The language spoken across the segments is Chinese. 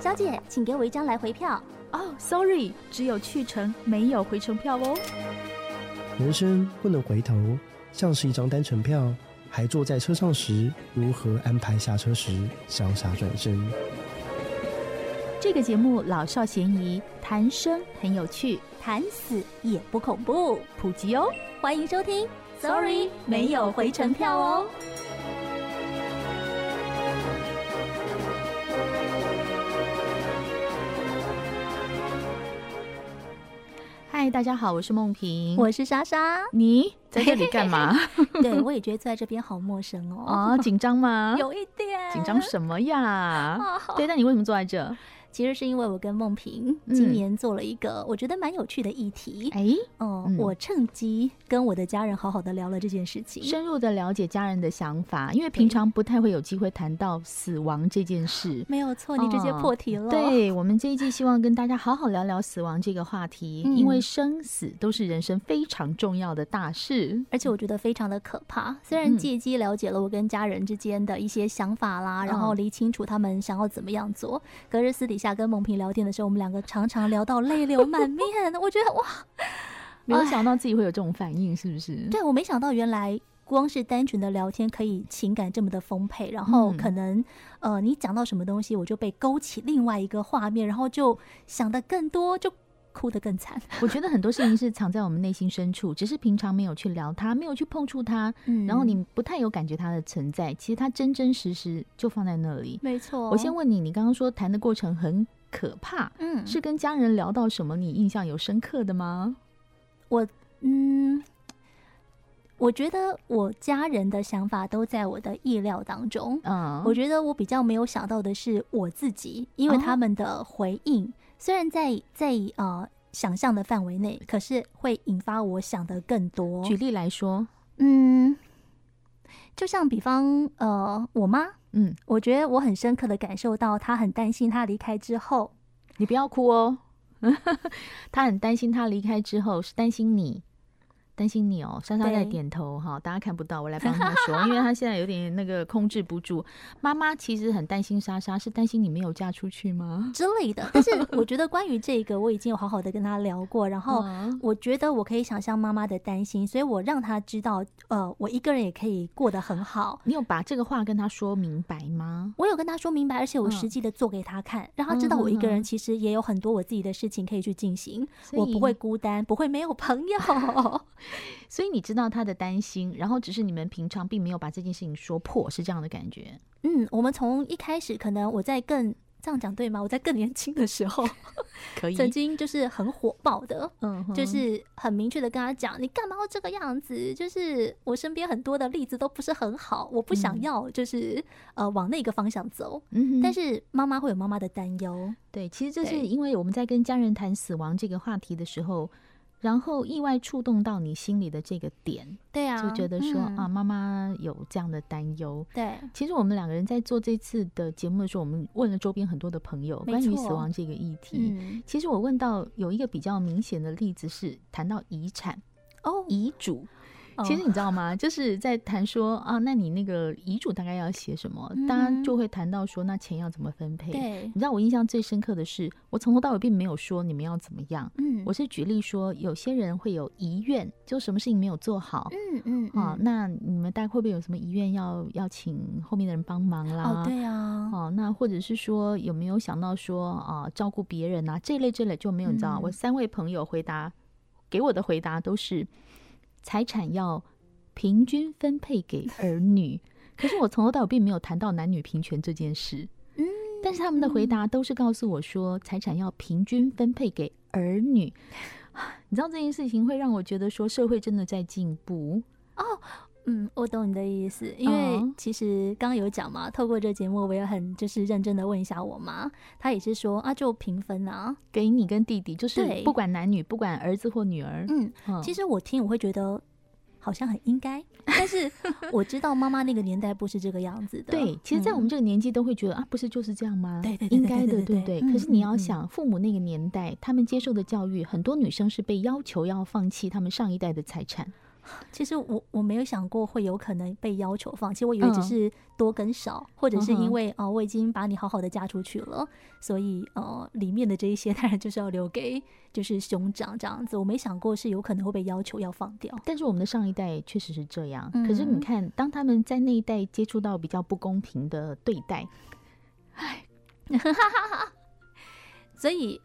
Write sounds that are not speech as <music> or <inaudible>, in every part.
小姐，请给我一张来回票。哦，oh，sorry，只有去程，没有回程票哦。人生不能回头，像是一张单程票，还坐在车上时，如何安排下车时潇洒转身？这个节目老少咸宜，谈生很有趣，谈死也不恐怖，普及哦。欢迎收听，Sorry，没有回程票哦。嗨，大家好，我是梦萍，我是莎莎。你在这里干嘛？<laughs> 对，我也觉得坐在这边好陌生哦。啊，紧张吗？<laughs> 有一点。紧张什么呀？对，那你为什么坐在这？其实是因为我跟梦萍今年做了一个我觉得蛮有趣的议题。哎、嗯，哦、嗯，我趁机跟我的家人好好的聊了这件事情，深入的了解家人的想法。因为平常不太会有机会谈到死亡这件事。没有错，你直接破题了。哦、对，我们这一季希望跟大家好好聊聊死亡这个话题，嗯、因为生死都是人生非常重要的大事，而且我觉得非常的可怕。虽然借机了解了我跟家人之间的一些想法啦，嗯、然后理清楚他们想要怎么样做，隔日私底下。跟蒙萍聊天的时候，我们两个常常聊到泪流满面。我觉得哇，<laughs> 没有想到自己会有这种反应，是不是？对，我没想到原来光是单纯的聊天，可以情感这么的丰沛。然后可能、嗯、呃，你讲到什么东西，我就被勾起另外一个画面，然后就想的更多，就。哭得更惨。<laughs> 我觉得很多事情是藏在我们内心深处，只是平常没有去聊它，没有去碰触它，嗯，然后你不太有感觉它的存在。其实它真真实实就放在那里。没错。我先问你，你刚刚说谈的过程很可怕，嗯，是跟家人聊到什么？你印象有深刻的吗？我嗯，我觉得我家人的想法都在我的意料当中。嗯，我觉得我比较没有想到的是我自己，因为他们的回应。哦虽然在在呃想象的范围内，可是会引发我想的更多。举例来说，嗯，就像比方呃，我妈，嗯，我觉得我很深刻的感受到，她很担心她离开之后，你不要哭哦，<laughs> 她很担心她离开之后是担心你。担心你哦，莎莎在点头哈，大家看不到，我来帮她说，<laughs> 因为她现在有点那个控制不住。妈妈其实很担心莎莎，是担心你没有嫁出去吗之类的？<laughs> 但是我觉得关于这个，我已经有好好的跟她聊过，然后我觉得我可以想象妈妈的担心，所以我让她知道，呃，我一个人也可以过得很好。你有把这个话跟她说明白吗？我有跟她说明白，而且我实际的做给她看，让她知道我一个人其实也有很多我自己的事情可以去进行，我不会孤单，不会没有朋友。所以你知道他的担心，然后只是你们平常并没有把这件事情说破，是这样的感觉。嗯，我们从一开始可能我在更这样讲对吗？我在更年轻的时候，<laughs> 可以曾经就是很火爆的，嗯，就是很明确的跟他讲，你干嘛要这个样子？就是我身边很多的例子都不是很好，我不想要，就是、嗯、呃往那个方向走。嗯，但是妈妈会有妈妈的担忧。对，其实这是因为我们在跟家人谈死亡这个话题的时候。然后意外触动到你心里的这个点，对啊，就觉得说、嗯、啊，妈妈有这样的担忧。对，其实我们两个人在做这次的节目的时候，我们问了周边很多的朋友关于死亡这个议题。嗯、其实我问到有一个比较明显的例子是谈到遗产哦，遗嘱。其实你知道吗？就是在谈说啊，那你那个遗嘱大概要写什么？当然就会谈到说，那钱要怎么分配？对，你知道我印象最深刻的是，我从头到尾并没有说你们要怎么样。嗯，我是举例说，有些人会有遗愿，就什么事情没有做好。嗯嗯，啊，那你们大概会不会有什么遗愿要要请后面的人帮忙啦？哦，对啊。哦，那或者是说有没有想到说啊，照顾别人啊这类这类就没有？你知道，我三位朋友回答给我的回答都是。财产要平均分配给儿女，可是我从头到尾并没有谈到男女平权这件事。嗯，但是他们的回答都是告诉我说，财产要平均分配给儿女。<sighs> 你知道这件事情会让我觉得说，社会真的在进步哦。嗯，我懂你的意思，因为其实刚刚有讲嘛，透过这节目，我也很就是认真的问一下我妈，她也是说啊，就平分啊，给你跟弟弟，就是不管男女，不管儿子或女儿。嗯，其实我听我会觉得好像很应该，但是 <laughs> 我知道妈妈那个年代不是这个样子的。对，其实，在我们这个年纪都会觉得啊，不是就是这样吗？对对，应该的，对对。可是你要想，父母那个年代，他们接受的教育，很多女生是被要求要放弃他们上一代的财产。其实我我没有想过会有可能被要求放弃，我以为只是多跟少，嗯、或者是因为哦、呃，我已经把你好好的嫁出去了，所以呃，里面的这一些 <laughs> 当然就是要留给就是兄长这样子。我没想过是有可能会被要求要放掉。但是我们的上一代确实是这样。嗯、可是你看，当他们在那一代接触到比较不公平的对待，<laughs> 哎，所以。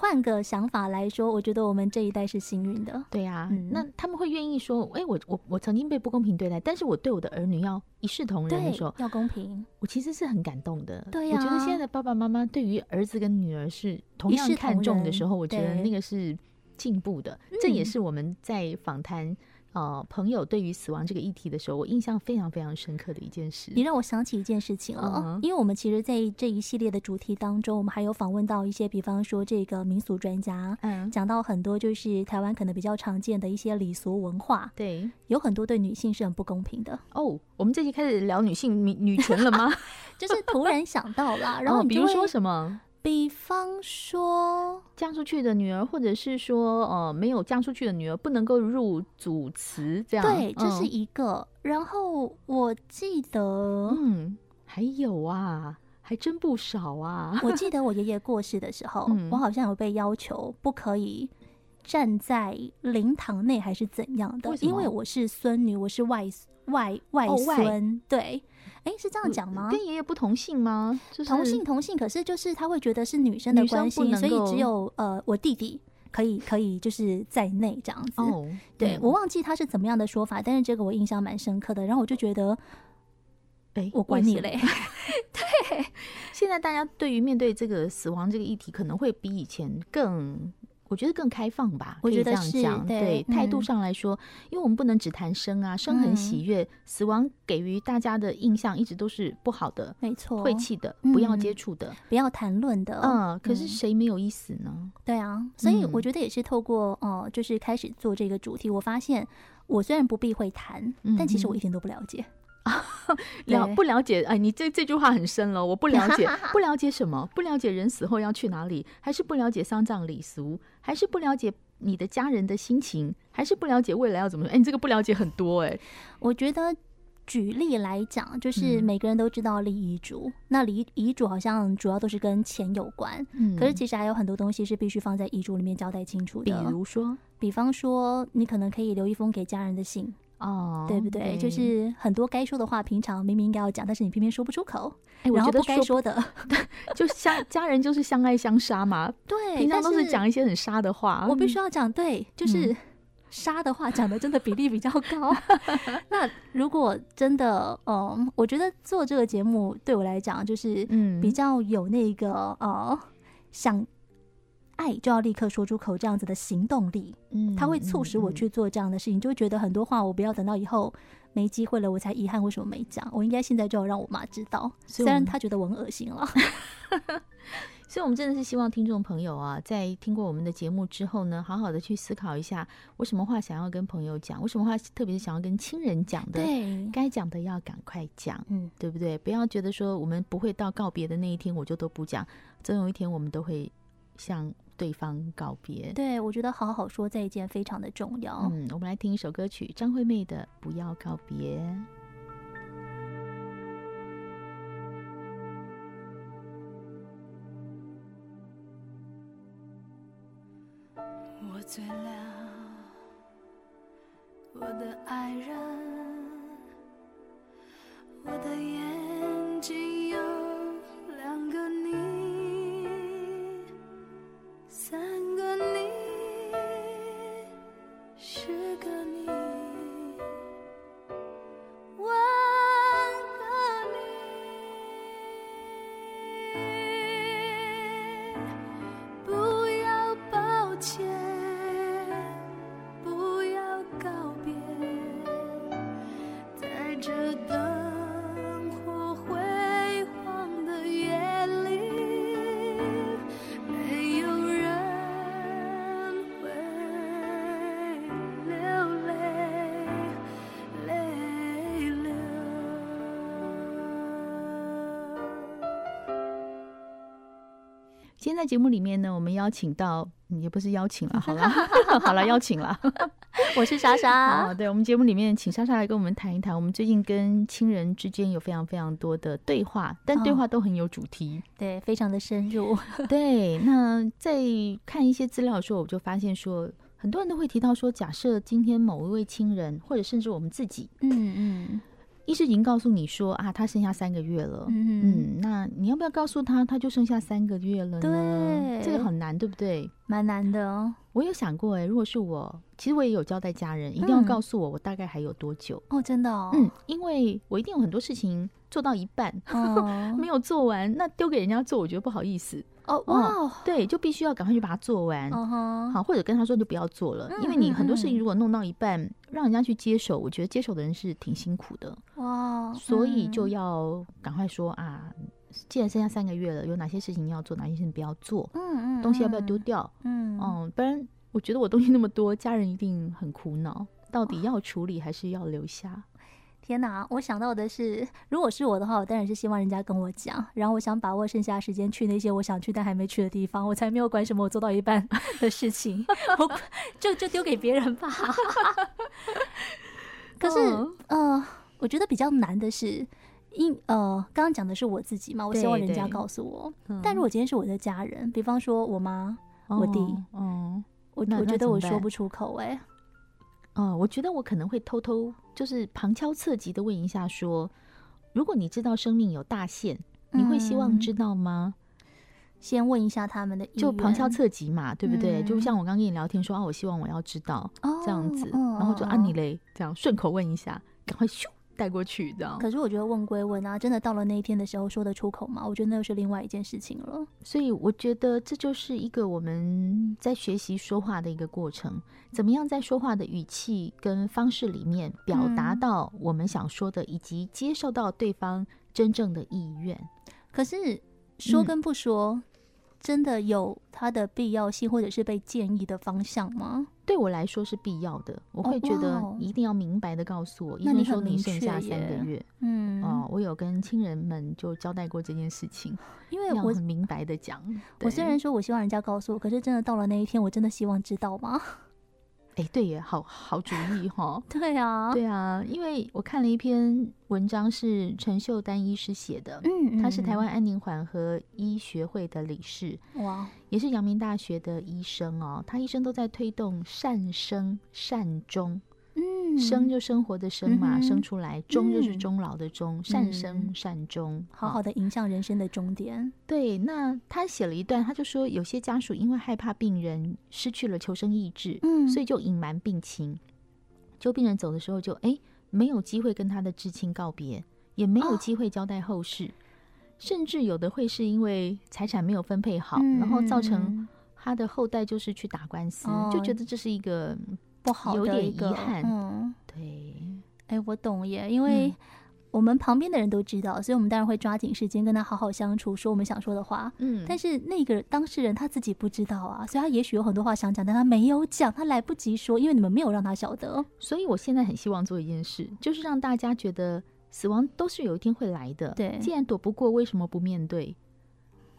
换个想法来说，我觉得我们这一代是幸运的。对呀、啊，嗯、那他们会愿意说：“哎、欸，我我我曾经被不公平对待，但是我对我的儿女要一视同仁的时候，要公平。”我其实是很感动的。对呀、啊，我觉得现在的爸爸妈妈对于儿子跟女儿是同样看重的时候，我觉得那个是进步的。这也是我们在访谈。呃，朋友对于死亡这个议题的时候，我印象非常非常深刻的一件事。你让我想起一件事情了，嗯、哼因为我们其实，在这一系列的主题当中，我们还有访问到一些，比方说这个民俗专家，嗯，讲到很多就是台湾可能比较常见的一些礼俗文化，对，有很多对女性是很不公平的。哦，我们这期开始聊女性女女权了吗？<laughs> 就是突然想到了，<laughs> 然后比如说什么？比方说，嫁出去的女儿，或者是说，呃，没有嫁出去的女儿，不能够入祖祠，这样。对，这是一个。嗯、然后我记得，嗯，还有啊，还真不少啊。我记得我爷爷过世的时候，<laughs> 嗯、我好像有被要求不可以站在灵堂内，还是怎样的？为因为我是孙女，我是外外外孙，哦、对。哎，是这样讲吗？跟爷爷不同姓吗？就是、同姓同姓，可是就是他会觉得是女生的关系，所以只有呃我弟弟可以可以就是在内这样子。哦，对，嗯、我忘记他是怎么样的说法，但是这个我印象蛮深刻的。然后我就觉得，哎，我管你嘞。<laughs> 对，现在大家对于面对这个死亡这个议题，可能会比以前更。我觉得更开放吧，我觉得是这样讲。对态、嗯、度上来说，因为我们不能只谈生啊，生很喜悦，嗯、死亡给予大家的印象一直都是不好的，没错，晦气的，不要接触的，嗯、不要谈论的。嗯，可是谁没有一死呢？嗯、对啊，所以我觉得也是透过哦、呃，就是开始做这个主题，我发现我虽然不避讳谈，嗯、但其实我一点都不了解。<laughs> 了不了解？哎，你这这句话很深了。我不了解，<laughs> 不了解什么？不了解人死后要去哪里？还是不了解丧葬礼俗？还是不了解你的家人的心情？还是不了解未来要怎么？哎，你这个不了解很多哎。我觉得举例来讲，就是每个人都知道立遗嘱，嗯、那立遗嘱好像主要都是跟钱有关。嗯，可是其实还有很多东西是必须放在遗嘱里面交代清楚的。比如说，比方说，你可能可以留一封给家人的信。哦，对不对？对，就是很多该说的话，平常明明应该要讲，但是你偏偏说不出口。哎，我觉得该说的，<laughs> 就相家人就是相爱相杀嘛。<laughs> 对，平常都是讲一些很杀的话。我必须要讲，对，就是杀的话讲的真的比例比较高。<laughs> 那如果真的，嗯，我觉得做这个节目对我来讲，就是嗯，比较有那个呃想。爱就要立刻说出口，这样子的行动力，嗯，他会促使我去做这样的事情，嗯嗯、就会觉得很多话我不要等到以后没机会了，我才遗憾为什么没讲。我应该现在就要让我妈知道，虽然她觉得我很恶心了。<laughs> 所以，我们真的是希望听众朋友啊，在听过我们的节目之后呢，好好的去思考一下，我什么话想要跟朋友讲，我什么话特别是想要跟亲人讲的，对，该讲的要赶快讲，嗯，对不对？不要觉得说我们不会到告别的那一天，我就都不讲，总有一天我们都会像。对方告别，对，我觉得好好说再见非常的重要。嗯，我们来听一首歌曲，张惠妹的《不要告别》。我醉了，我的爱人，我的眼今天在节目里面呢，我们邀请到，也不是邀请了，好了，<laughs> 好了，邀请了。<laughs> 我是莎莎。好，对，我们节目里面请莎莎来跟我们谈一谈，我们最近跟亲人之间有非常非常多的对话，但对话都很有主题，哦、对，非常的深入。<laughs> 对，那在看一些资料的时候，我就发现说，很多人都会提到说，假设今天某一位亲人，或者甚至我们自己，嗯嗯。嗯医师已经告诉你说啊，他剩下三个月了。嗯嗯，那你要不要告诉他，他就剩下三个月了呢？对，这个很难，对不对？蛮难的哦。我有想过，哎，如果是我，其实我也有交代家人，一定要告诉我，我大概还有多久？哦，真的哦。嗯，因为我一定有很多事情做到一半，哦，<laughs> 没有做完，那丢给人家做，我觉得不好意思。哦哇，对，就必须要赶快去把它做完。好，或者跟他说就不要做了，因为你很多事情如果弄到一半，让人家去接手，我觉得接手的人是挺辛苦的。哇，所以就要赶快说啊，既然剩下三个月了，有哪些事情要做，哪些事情不要做？嗯嗯，东西要不要丢掉？嗯嗯，不然我觉得我东西那么多，家人一定很苦恼，到底要处理还是要留下？天哪！我想到的是，如果是我的话，我当然是希望人家跟我讲，然后我想把握剩下时间去那些我想去但还没去的地方，我才没有管什么我做到一半的事情，我就就丢给别人吧。<laughs> 可是，呃，我觉得比较难的是，因呃，刚刚讲的是我自己嘛，我希望人家告诉我。但如果今天是我的家人，比方说我妈、我弟，嗯，我我觉得我说不出口哎。哦，我觉得我可能会偷偷就是旁敲侧击的问一下，说，如果你知道生命有大限，你会希望知道吗？先问一下他们的意，就旁敲侧击嘛，对不对？就像我刚跟你聊天说啊，我希望我要知道这样子，然后就按你嘞，这样顺口问一下，赶快咻。带过去，这样。可是我觉得问归问啊，真的到了那一天的时候说得出口吗？我觉得那又是另外一件事情了。所以我觉得这就是一个我们在学习说话的一个过程，怎么样在说话的语气跟方式里面表达到我们想说的，以及接受到对方真正的意愿。可是说跟不说。嗯真的有它的必要性，或者是被建议的方向吗？对我来说是必要的，我会觉得一定要明白的告诉我。医生说你剩下三个月，嗯，哦，我有跟亲人们就交代过这件事情，因为我很明白的讲。我虽然说我希望人家告诉我，可是真的到了那一天，我真的希望知道吗？哎、欸，对耶，好好主意哈。<laughs> 对啊，对啊，因为我看了一篇文章，是陈秀丹医师写的，嗯，嗯，他是台湾安宁缓和医学会的理事，哇，也是阳明大学的医生哦，他一生都在推动善生善终。生就生活的生嘛，嗯、生出来；终就是终老的终，嗯、善生善终，好好的迎向人生的终点。对，那他写了一段，他就说，有些家属因为害怕病人失去了求生意志，嗯，所以就隐瞒病情，就病人走的时候就哎没有机会跟他的至亲告别，也没有机会交代后事，哦、甚至有的会是因为财产没有分配好，嗯、然后造成他的后代就是去打官司，哦、就觉得这是一个。不好的一个，有点遗憾，嗯，对，哎，我懂耶，因为我们旁边的人都知道，所以我们当然会抓紧时间跟他好好相处，说我们想说的话。嗯，但是那个当事人他自己不知道啊，所以他也许有很多话想讲，但他没有讲，他来不及说，因为你们没有让他晓得。所以我现在很希望做一件事，就是让大家觉得死亡都是有一天会来的。对，既然躲不过，为什么不面对？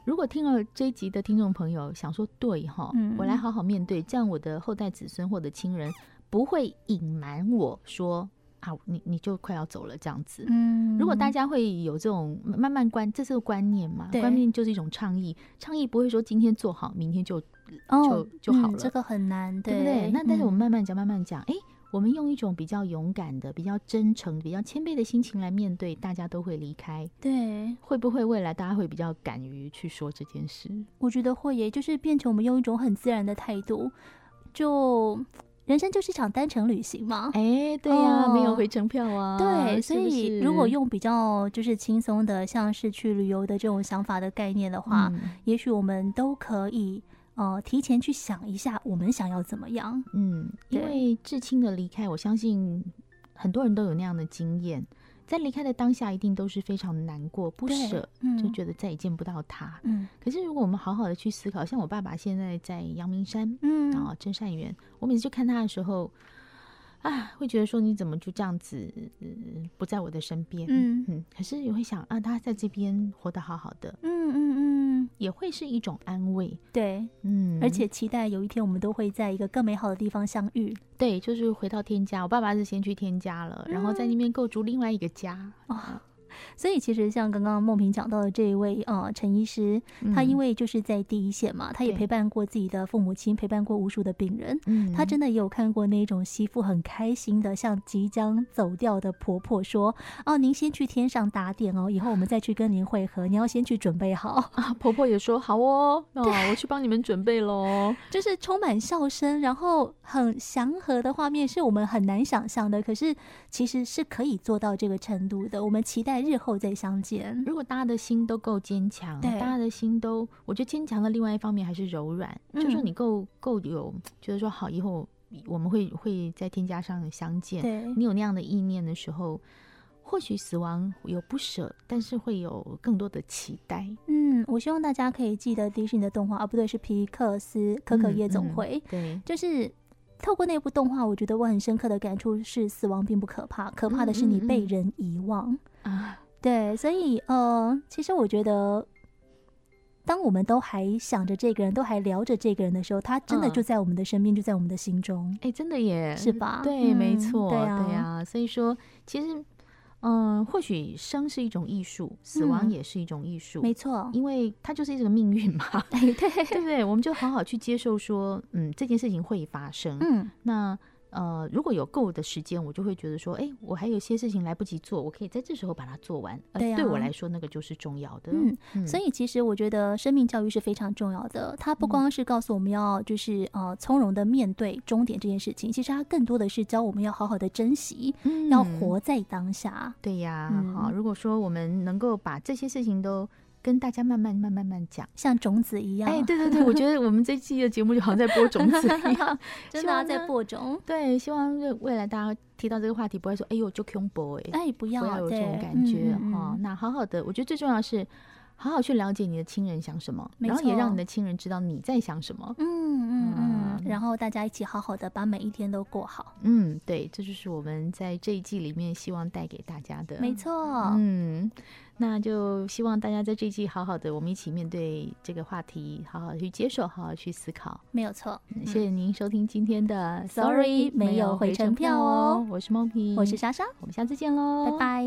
如果听了这一集的听众朋友想说对哈，我来好好面对，这样我的后代子孙或者亲人不会隐瞒我说啊，你你就快要走了这样子。嗯，如果大家会有这种慢慢观，这是个观念嘛？观念就是一种倡议，倡议不会说今天做好，明天就就就好了，这个很难，对不对？那但是我们慢慢讲，慢慢讲，哎。我们用一种比较勇敢的、比较真诚、比较谦卑的心情来面对，大家都会离开。对，会不会未来大家会比较敢于去说这件事？我觉得会耶，就是变成我们用一种很自然的态度，就人生就是一场单程旅行嘛。哎，对呀，哦、没有回程票啊。对，所以如果用比较就是轻松的，像是去旅游的这种想法的概念的话，嗯、也许我们都可以。呃，提前去想一下，我们想要怎么样？嗯，因为至亲的离开，我相信很多人都有那样的经验，在离开的当下，一定都是非常难过、不舍，嗯、就觉得再也见不到他。嗯，可是如果我们好好的去思考，像我爸爸现在在阳明山，嗯，然后真善园，我每次去看他的时候，啊，会觉得说你怎么就这样子、呃、不在我的身边？嗯嗯，可是你会想啊，他在这边活得好好的，嗯嗯嗯。嗯，也会是一种安慰。对，嗯，而且期待有一天我们都会在一个更美好的地方相遇。对，就是回到天家。我爸爸是先去天家了，然后在那边构筑另外一个家。哦所以其实像刚刚梦萍讲到的这一位呃陈医师，他因为就是在第一线嘛，他也陪伴过自己的父母亲，陪伴过无数的病人，嗯他真的也有看过那种媳妇很开心的向即将走掉的婆婆说：“哦，您先去天上打点哦，以后我们再去跟您会合，你要先去准备好。”啊，婆婆也说：“好哦，哦，我去帮你们准备喽。”就是充满笑声，然后很祥和的画面，是我们很难想象的，可是其实是可以做到这个程度的。我们期待日后再相见。如果大家的心都够坚强，大家的心都，我觉得坚强的另外一方面还是柔软。嗯、就是说你够够有，觉得说好，以后我们会会在天加上相见。对，你有那样的意念的时候，或许死亡有不舍，但是会有更多的期待。嗯，我希望大家可以记得迪士尼的动画，啊，不对，是皮克斯《可可夜总会》嗯。嗯，对，就是。透过那部动画，我觉得我很深刻的感触是，死亡并不可怕，可怕的是你被人遗忘啊。对，所以呃，其实我觉得，当我们都还想着这个人，都还聊着这个人的时候，他真的就在我们的身边，就在我们的心中。哎，真的耶，是吧？对，没错，对啊。所以说，其实。嗯，或许生是一种艺术，死亡也是一种艺术，没错，因为它就是一个命运嘛，<laughs> 对对不对？我们就好好去接受说，嗯，这件事情会发生，嗯，那。呃，如果有够的时间，我就会觉得说，哎，我还有些事情来不及做，我可以在这时候把它做完。对，对我来说，那个就是重要的。嗯，嗯，所以其实我觉得生命教育是非常重要的。它不光是告诉我们要就是呃从容的面对终点这件事情，其实它更多的是教我们要好好的珍惜，嗯，要活在当下。对呀，好，如果说我们能够把这些事情都。跟大家慢慢、慢慢、慢慢讲，像种子一样。哎，对对对，我觉得我们这期的节目就好像在播种子一样，<laughs> 真的在播种。对，希望未来大家提到这个话题，不会说“哎呦，就恐怖哎”，哎，不要，不要有这种感觉哈。那好好的，我觉得最重要是好好去了解你的亲人想什么，然后也让你的亲人知道你在想什么。嗯嗯嗯，然后大家一起好好的把每一天都过好。嗯，对，这就是我们在这一季里面希望带给大家的。没错，嗯。那就希望大家在这一季好好的，我们一起面对这个话题，好好去接受，好好去思考。没有错，谢谢您收听今天的 Sorry 没有回程票哦。我是梦萍，我是莎莎，我们下次见喽，拜拜。